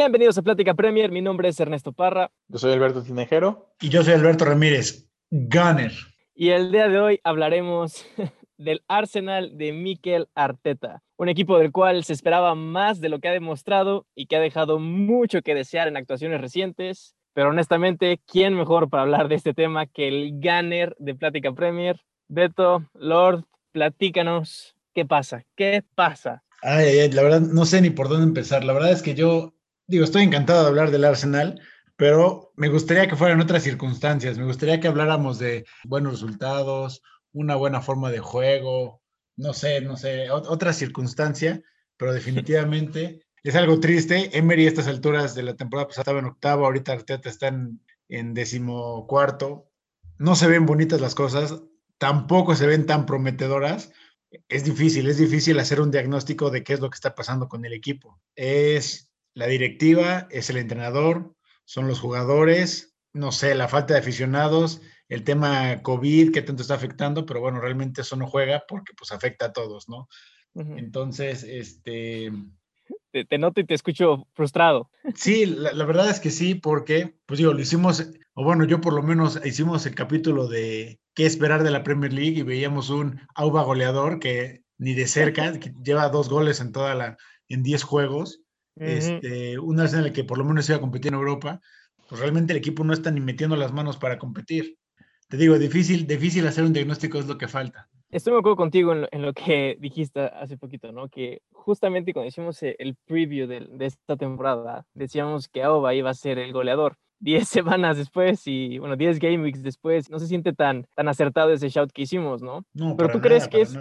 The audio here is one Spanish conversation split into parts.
Bienvenidos a Plática Premier, mi nombre es Ernesto Parra. Yo soy Alberto Tinejero. Y yo soy Alberto Ramírez, Gunner. Y el día de hoy hablaremos del Arsenal de Mikel Arteta, un equipo del cual se esperaba más de lo que ha demostrado y que ha dejado mucho que desear en actuaciones recientes. Pero honestamente, ¿quién mejor para hablar de este tema que el Gunner de Plática Premier? Beto, Lord, platícanos, ¿qué pasa? ¿Qué pasa? Ay, ay, la verdad no sé ni por dónde empezar. La verdad es que yo, digo, estoy encantado de hablar del Arsenal, pero me gustaría que fueran otras circunstancias. Me gustaría que habláramos de buenos resultados, una buena forma de juego, no sé, no sé, otra circunstancia, pero definitivamente es algo triste. Emery a estas alturas de la temporada estaba en octavo, ahorita Arteta está en decimocuarto. No se ven bonitas las cosas, tampoco se ven tan prometedoras es difícil, es difícil hacer un diagnóstico de qué es lo que está pasando con el equipo. Es la directiva, es el entrenador, son los jugadores, no sé, la falta de aficionados, el tema COVID, qué tanto está afectando, pero bueno, realmente eso no juega porque pues afecta a todos, ¿no? Entonces, este... Te, noto y te escucho frustrado. Sí, la, la, verdad es que sí, porque, pues digo, lo hicimos, o bueno, yo por lo menos hicimos el capítulo de qué esperar de la Premier League y veíamos un Auba goleador que ni de cerca, que lleva dos goles en toda la, en 10 juegos, este, un Arsenal que por lo menos iba a competir en Europa, pues realmente el equipo no está ni metiendo las manos para competir. Te digo, difícil, difícil hacer un diagnóstico es lo que falta. Estoy de acuerdo contigo en lo, que dijiste hace poquito, ¿no? Que justamente cuando hicimos el preview de, de esta temporada, decíamos que Auba iba a ser el goleador. 10 semanas después y, bueno, 10 game weeks después, no se siente tan, tan acertado ese shout que hicimos, ¿no? No, Pero tú crees que, es,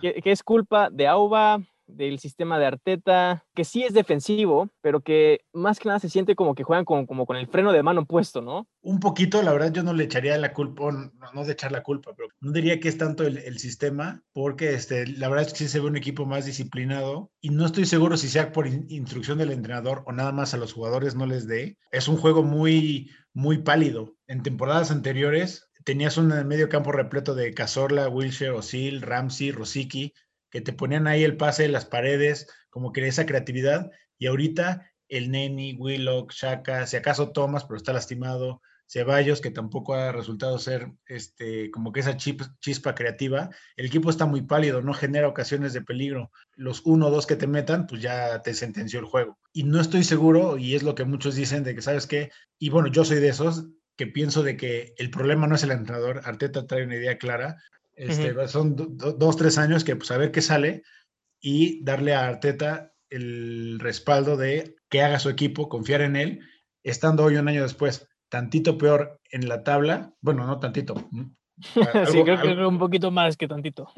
que, que, es culpa de Auba, del sistema de Arteta, que sí es defensivo, pero que más que nada se siente como que juegan con, como con el freno de mano puesto, ¿no? Un poquito, la verdad yo no le echaría la culpa, no, no de echar la culpa, pero no diría que es tanto el, sistema, porque este, la verdad es que sí se ve un equipo más disciplinado y no estoy seguro si sea por in, instrucción del entrenador o nada más a los jugadores no les dé. Es un juego muy, muy pálido. En temporadas anteriores tenías un medio campo repleto de Cazorla, Wilshire, Osil, Ramsey, Rosicky, que te ponían ahí el pase de las paredes, como que esa creatividad, y ahorita el Neni, Willock, Shaka, si acaso Thomas, pero está lastimado, Ceballos, que tampoco ha resultado ser este, como que esa chispa creativa, el equipo está muy pálido, no genera ocasiones de peligro. Los uno o dos que te metan, pues ya te sentenció el juego. Y no estoy seguro, y es lo que muchos dicen, de que, ¿sabes qué? Y bueno, yo soy de esos que pienso de que el problema no es el entrenador, Arteta trae una idea clara, este, Son dos, tres años que pues a ver qué sale y darle a Arteta el respaldo de que haga su equipo, confiar en él, estando hoy un año después, tantito peor en la tabla, bueno, no tantito. sí, creo que un poquito más que tantito.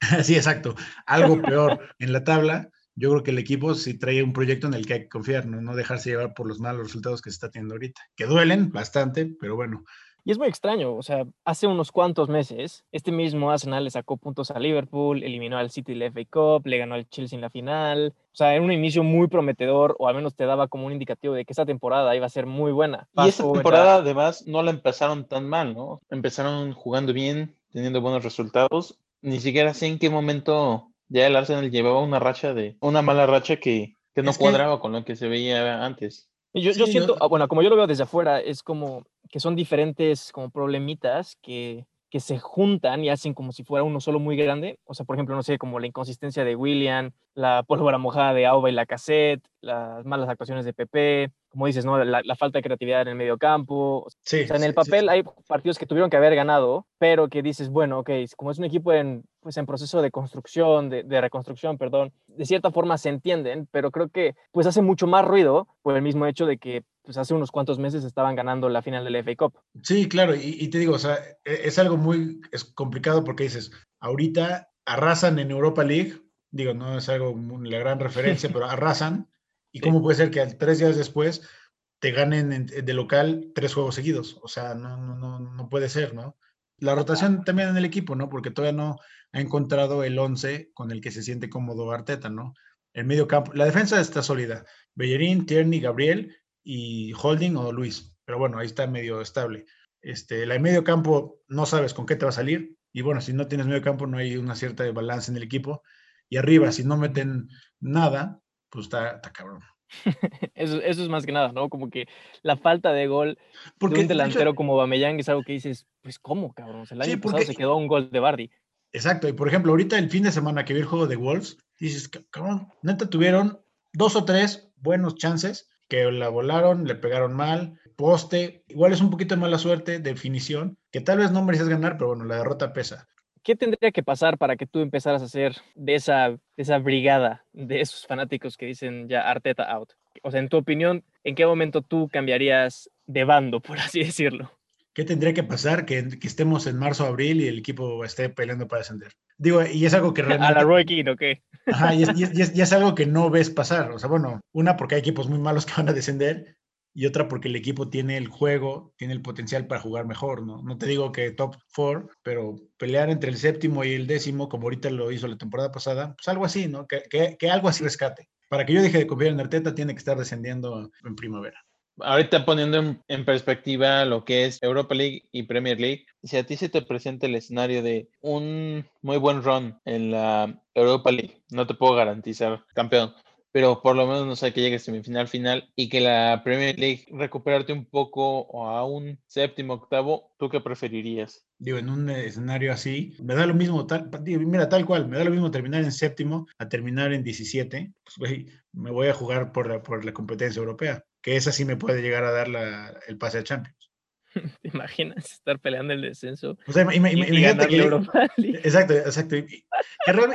sí, exacto. Algo peor en la tabla. Yo creo que el equipo sí trae un proyecto en el que hay que confiar, no, no dejarse llevar por los malos resultados que se está teniendo ahorita, que duelen bastante, pero bueno, y es muy extraño, o sea, hace unos cuantos meses, este mismo Arsenal le sacó puntos a Liverpool, eliminó al City la FA Cup, le ganó al Chelsea en la final. O sea, era un inicio muy prometedor, o al menos te daba como un indicativo de que esta temporada iba a ser muy buena. Y esta temporada, además, no la empezaron tan mal, ¿no? Empezaron jugando bien, teniendo buenos resultados. Ni siquiera sé en qué momento ya el Arsenal llevaba una racha de, una mala racha que, que no cuadraba con lo que se veía antes. Yo, yo siento, ah, bueno, como yo lo veo desde afuera, es como que son diferentes como problemitas que, que se juntan y hacen como si fuera uno solo muy grande. O sea, por ejemplo, no sé, como la inconsistencia de William, la pólvora mojada de Auba y la cassette, las malas actuaciones de Pepe, como dices, ¿no? La, falta de creatividad en el medio campo. Sí, o sea, en el papel hay partidos que tuvieron que haber ganado, pero que dices, bueno, ok, como es un equipo en, pues, en proceso de construcción, de, de, reconstrucción, perdón, de cierta forma se entienden, pero creo que pues hace mucho más ruido por el mismo hecho de que pues hace unos cuantos meses estaban ganando la final del FA Cup. Sí, claro, y, y te digo, o sea, e, es algo muy es complicado porque dices, ahorita arrasan en Europa League, digo, no es algo, la gran referencia, pero arrasan, ¿Y cómo puede ser que tres días después te ganen de local tres juegos seguidos? O sea, no, no, no, puede ser, ¿no? La rotación también en el equipo, ¿no? Porque todavía no ha encontrado el 11 con el que se siente cómodo Arteta, ¿no? El medio campo, la defensa está sólida. Bellerín, Tierney, Gabriel y Holding o Luis. Pero bueno, ahí está medio estable. Este, la de medio campo no sabes con qué te va a salir. Y bueno, si no tienes medio campo, no hay una cierta balance en el equipo. Y arriba, si no meten nada, pues está, está cabrón. eso, eso es más que nada, ¿no? Como que la falta de gol de un delantero como Bameyang es algo que dices, pues ¿cómo, cabrón? el año pasado se quedó un gol de Bardi. Exacto, y por ejemplo, ahorita el fin de semana que vi el juego de Wolves, dices, cabrón, neta tuvieron dos o tres buenos chances que la volaron, le pegaron mal, poste, igual es un poquito de mala suerte, definición, que tal vez no mereces ganar, pero bueno, la derrota pesa. ¿Qué tendría que pasar para que tú empezaras a hacer de esa, esa brigada de esos fanáticos que dicen ya Arteta out? O sea, en tu opinión, ¿en qué momento tú cambiarías de bando, por así decirlo? ¿Qué tendría que pasar? Que, estemos en marzo, abril y el equipo esté peleando para ascender. Digo, y es algo que realmente... A la Roy King, ¿o qué? Ajá, y es, y es, algo que no ves pasar. O sea, bueno, una porque hay equipos muy malos que van a descender y otra porque el equipo tiene el juego, tiene el potencial para jugar mejor, ¿no? No te digo que top four, pero pelear entre el séptimo y el décimo, como ahorita lo hizo la temporada pasada, pues algo así, ¿no? Que, que, algo así rescate. Para que yo deje de confiar en Arteta, tiene que estar descendiendo en primavera. Ahorita poniendo en, perspectiva lo que es Europa League y Premier League, si a ti se te presenta el escenario de un muy buen run en la Europa League, no te puedo garantizar campeón, pero por lo menos no sé que llegue a semifinal final y que la Premier League recuperarte un poco o a un séptimo, octavo, ¿tú qué preferirías? Digo, en un escenario así, me da lo mismo, tal, mira, tal cual, me da lo mismo terminar en séptimo a terminar en 17, pues me voy a jugar por la, por la competencia europea, que esa sí me puede llegar a dar la, el pase a Champions. ¿Te imaginas estar peleando el descenso? O sea, imagínate que, Exacto, exacto.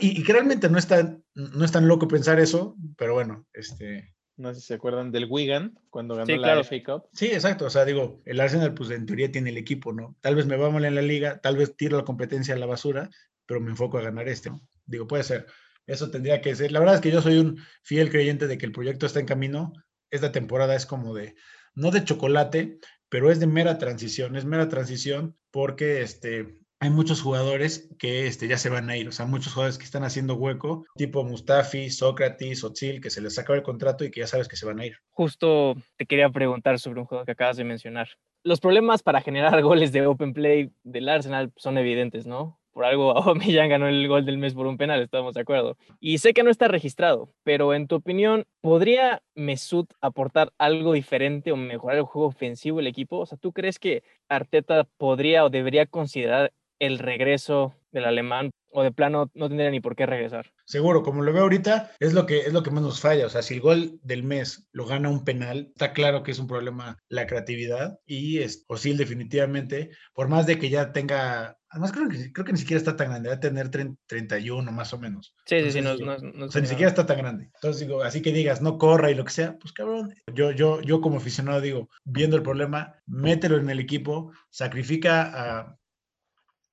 Y, que realmente no es, tan, no es tan loco pensar eso, pero bueno, este... No sé si se acuerdan del Wigan cuando ganó la FA Cup. Sí, exacto. O sea, digo, el Arsenal, pues en teoría tiene el equipo, ¿no? Tal vez me va mal en la liga, tal vez tiro la competencia a la basura, pero me enfoco a ganar este. Digo, puede ser. Eso tendría que ser. La verdad es que yo soy un fiel creyente de que el proyecto está en camino. Esta temporada es como de, no de chocolate, pero es de mera transición, es mera transición porque este, hay muchos jugadores que este, ya se van a ir, o sea, muchos jugadores que están haciendo hueco, tipo Mustafi, Sócrates, Otzil, que se les acaba el contrato y que ya sabes que se van a ir. Justo te quería preguntar sobre un juego que acabas de mencionar. Los problemas para generar goles de open play del Arsenal son evidentes, ¿no? Por algo Aubameyang ganó el gol del mes por un penal, estamos de acuerdo. Y sé que no está registrado, pero en tu opinión, ¿podría Mesut aportar algo diferente o mejorar el juego ofensivo del equipo? O sea, ¿tú crees que Arteta podría o debería considerar el regreso del alemán o de plano no tendría ni por qué regresar. Seguro, como lo veo ahorita, es lo que es lo que más nos falla. O sea, si el gol del mes lo gana un penal, está claro que es un problema la creatividad y es Osil definitivamente, por más de que ya tenga, además creo que, creo que ni siquiera está tan grande, va a tener 31 más o menos. Sí, sí, sí, no, o sea, ni siquiera está tan grande. Entonces digo, así que digas, no corra y lo que sea, pues cabrón. Yo, yo, yo como aficionado digo, viendo el problema, mételo en el equipo, sacrifica a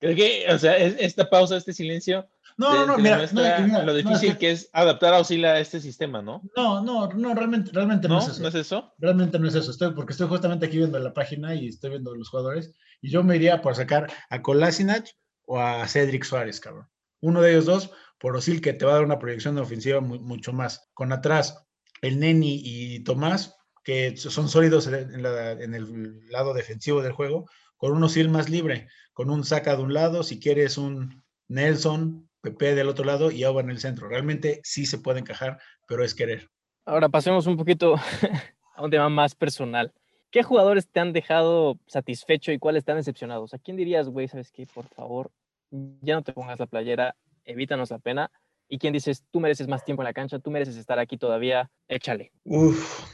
Creo que, o sea, esta pausa, este silencio. No, no, no, mira, lo difícil que, es adaptar a Osila a este sistema, ¿no? No, no, no, realmente, realmente no, es eso. ¿No es eso? Realmente no es eso. Estoy, porque estoy justamente aquí viendo la página y estoy viendo los jugadores. Y yo me iría por sacar a Kolasinac o a Cedric Suárez, cabrón. Uno de ellos dos, por Osil, que te va a dar una proyección de ofensiva mucho más. Con atrás, el Neni y Tomás, que son sólidos en, en el lado defensivo del juego, con un Osil más libre con un saca de un lado, si quieres un Nelson, Pepe del otro lado y agua en el centro. Realmente sí se puede encajar, pero es querer. Ahora pasemos un poquito a un tema más personal. ¿Qué jugadores te han dejado satisfecho y cuáles te han decepcionado? ¿A quién dirías, güey, sabes qué, por favor, ya no te pongas la playera, evítanos la pena? ¿Y quién dices, tú mereces más tiempo en la cancha, tú mereces estar aquí todavía, échale? Uf,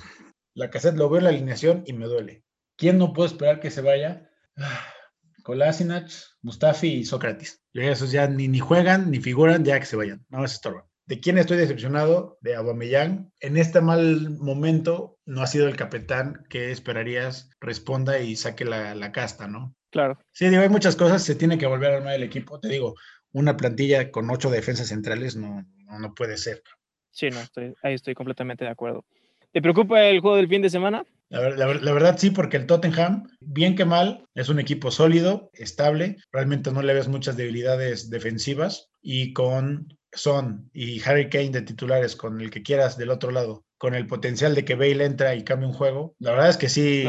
la cassette lo veo en la alineación y me duele. ¿Quién no puede esperar que se vaya? Kolasinac, Mustafi y Sócrates. Esos ya ni, ni juegan ni figuran, ya que se vayan. No se estorban. ¿De quién estoy decepcionado? De Aubameyang. En este mal momento no ha sido el capitán que esperarías responda y saque la, casta, ¿no? Claro. Sí, digo, hay muchas cosas, se tiene que volver a armar el equipo. Te digo, una plantilla con ocho defensas centrales no, no, puede ser. Sí, no, estoy, ahí estoy completamente de acuerdo. ¿Te preocupa el juego del fin de semana? La, verdad sí, porque el Tottenham, bien que mal, es un equipo sólido, estable, realmente no le ves muchas debilidades defensivas y con Son y Harry Kane de titulares, con el que quieras del otro lado, con el potencial de que Bale entra y cambie un juego, la verdad es que sí,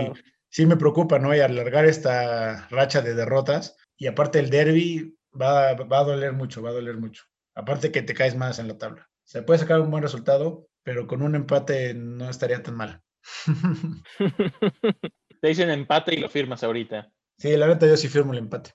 sí me preocupa, ¿no? Y alargar esta racha de derrotas y aparte el derby va, va a doler mucho, va a doler mucho. Aparte que te caes más en la tabla. Se puede sacar un buen resultado, pero con un empate no estaría tan mal. Te dicen empate y lo firmas ahorita. Sí, la verdad yo sí firmo el empate.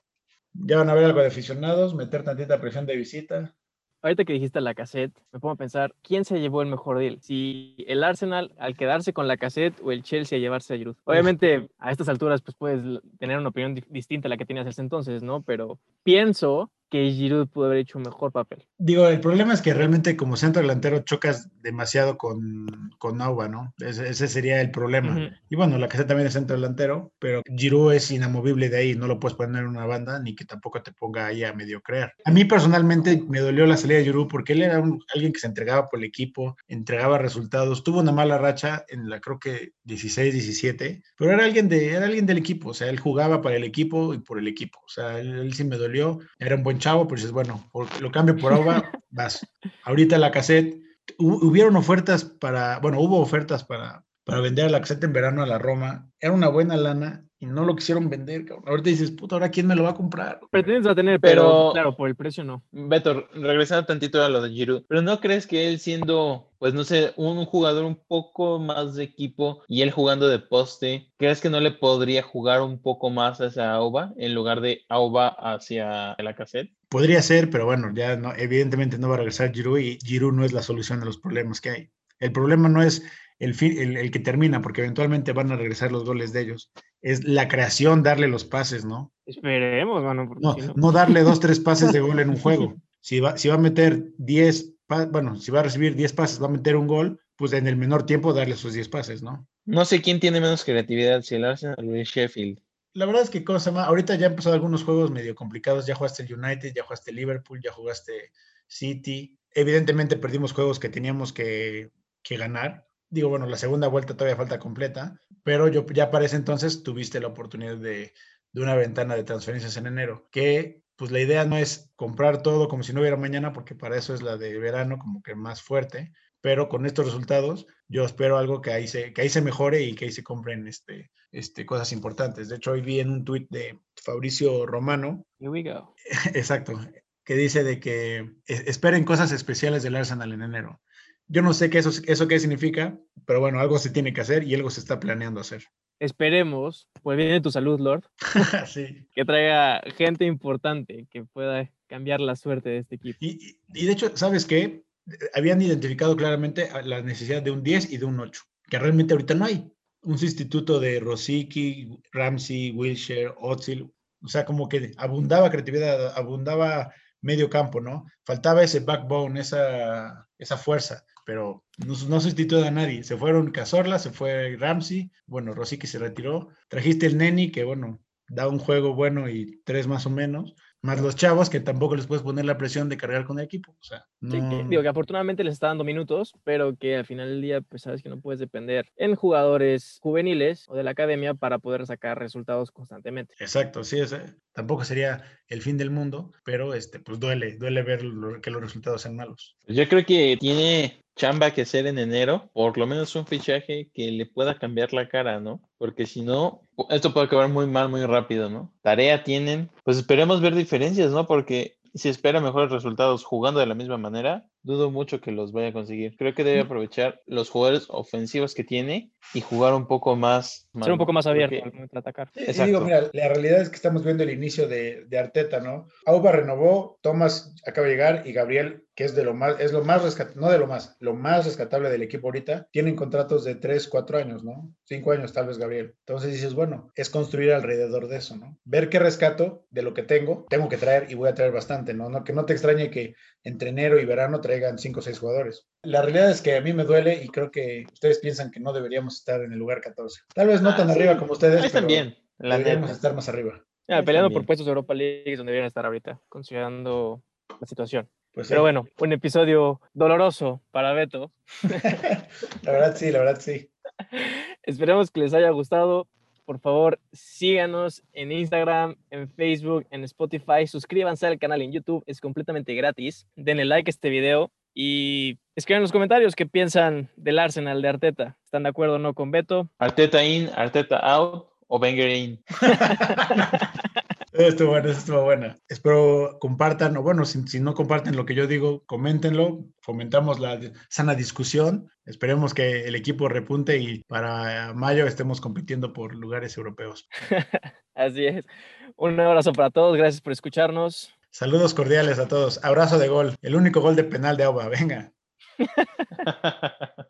Ya van a ver algo de aficionados, meter tantita presión de visita. Ahorita que dijiste la cassette, me pongo a pensar, ¿quién se llevó el mejor deal? Si el Arsenal al quedarse con la cassette o el Chelsea a llevarse a Giroud. Obviamente, a estas alturas, pues puedes tener una opinión distinta a la que tenías ese entonces, ¿no? Pero pienso que Giroud pudo haber hecho un mejor papel. Digo, el problema es que realmente como centro delantero chocas demasiado con, con Nauba, ¿no? Ese, sería el problema. Y bueno, la casa también es centro delantero, pero Giroud es inamovible de ahí, no lo puedes poner en una banda ni que tampoco te ponga ahí a medio crear. A mí personalmente me dolió la salida de Giroud porque él era alguien que se entregaba por el equipo, entregaba resultados, tuvo una mala racha en la creo que 16, 17, pero era alguien, de, era alguien del equipo, o sea, él jugaba para el equipo y por el equipo, o sea, él, él sí me dolió, era un buen chavo, pues es bueno, lo cambio por Auba, vas. Ahorita la cassette, hubieron ofertas para, bueno, hubo ofertas para, para vender la cassette en verano a la Roma. Era una buena lana y no lo quisieron vender. Ahorita dices, puta, ¿ahora quién me lo va a comprar? Pretendes a tener, pero, claro, por el precio no. Beto, regresando tantito a lo de Giroud, pero ¿no crees que él siendo, pues no sé, un jugador un poco más de equipo y él jugando de poste, ¿crees que no le podría jugar un poco más hacia Auba en lugar de Auba hacia la cassette? Podría ser, pero bueno, ya no, evidentemente no va a regresar Giroud y Giroud no es la solución de los problemas que hay. El problema no es el, el, que termina, porque eventualmente van a regresar los goles de ellos. Es la creación, darle los pases, ¿no? Esperemos, bueno. No, no, darle dos, tres pases de gol en un juego. Si va, si va a meter 10, bueno, si va a recibir 10 pases, va a meter un gol, pues en el menor tiempo darle sus 10 pases, ¿no? No sé quién tiene menos creatividad, si el Arsenal o el Sheffield. La verdad es que cosa más, ahorita ya han empezado algunos juegos medio complicados, ya jugaste el United, ya jugaste Liverpool, ya jugaste City. Evidentemente perdimos juegos que teníamos que, que ganar, digo, bueno, la segunda vuelta todavía falta completa, pero yo, ya para ese entonces tuviste la oportunidad de, de una ventana de transferencias en enero, que pues la idea no es comprar todo como si no hubiera mañana, porque para eso es la de verano como que más fuerte, pero con estos resultados yo espero algo que ahí se, que ahí se mejore y que ahí se compren este, este, cosas importantes. De hecho, hoy vi en un tuit de Fabricio Romano. Here we go. Exacto, que dice de que e, esperen cosas especiales del Arsenal en enero. Yo no sé qué eso, eso qué significa, pero bueno, algo se tiene que hacer y algo se está planeando hacer. Esperemos, pues viene tu salud, Lord, sí. que traiga gente importante que pueda cambiar la suerte de este equipo. Y, y de hecho, ¿sabes qué? Habían identificado claramente la necesidad de un 10 y de un 8, que realmente ahorita no hay. Un sustituto de Rosicky, Ramsey, Wilshire, Ozil, o sea, como que abundaba creatividad, abundaba medio campo, ¿no? Faltaba ese backbone, esa, esa fuerza pero no, no sustituye a nadie. Se fueron Cazorla, se fue Ramsey, bueno, Rosicky se retiró. Trajiste el Neni, que bueno, da un juego bueno y tres más o menos más los chavos que tampoco les puedes poner la presión de cargar con el equipo. O sea, digo que afortunadamente les está dando minutos, pero que al final del día, pues sabes que no puedes depender en jugadores juveniles o de la academia para poder sacar resultados constantemente. Exacto, sí, tampoco sería el fin del mundo, pero este, pues duele, duele ver que los resultados sean malos. Yo creo que tiene chamba que hacer en enero, por lo menos un fichaje que le pueda cambiar la cara, ¿no? Porque si no, esto puede acabar muy mal, muy rápido, ¿no? Tarea tienen, pues esperemos ver diferencias, ¿no? Porque si espera mejores resultados jugando de la misma manera, dudo mucho que los vaya a conseguir. Creo que debe aprovechar los jugadores ofensivos que tiene y jugar un poco más. Ser un poco más abierto al atacar. Sí, digo, mira, la realidad es que estamos viendo el inicio de, de Arteta, ¿no? Auba renovó, Thomas acaba de llegar y Gabriel que es de lo más, es lo más rescatable, no de lo más, lo más rescatable del equipo ahorita, tienen contratos de 3, 4 años, ¿no? 5 años tal vez, Gabriel. Entonces dices, bueno, es construir alrededor de eso, ¿no? Ver qué rescato de lo que tengo, tengo que traer y voy a traer bastante, ¿no? no que no te extrañe que entre enero y verano traigan 5 o 6 jugadores. La realidad es que a mí me duele y creo que ustedes piensan que no deberíamos estar en el lugar 14. Tal vez no ah, tan arriba como ustedes, pero también. deberíamos estar más arriba. peleando por puestos de Europa League donde deberían estar ahorita, considerando la situación. Pues Pero bueno, un episodio doloroso para Beto. la verdad sí, la verdad sí. Esperemos que les haya gustado. Por favor, síganos en Instagram, en Facebook, en Spotify. Suscríbanse al canal en YouTube, es completamente gratis. Denle like a este video y escriban en los comentarios qué piensan del Arsenal de Arteta. ¿Están de acuerdo o no con Beto? Arteta in, Arteta out o Wenger in. Estuvo bueno, estuvo buena. Espero compartan, o bueno, si, si, no comparten lo que yo digo, coméntenlo, fomentamos la sana discusión. Esperemos que el equipo repunte y para mayo estemos compitiendo por lugares europeos. Así es. Un abrazo para todos, gracias por escucharnos. Saludos cordiales a todos. Abrazo de gol. El único gol de penal de agua. Venga.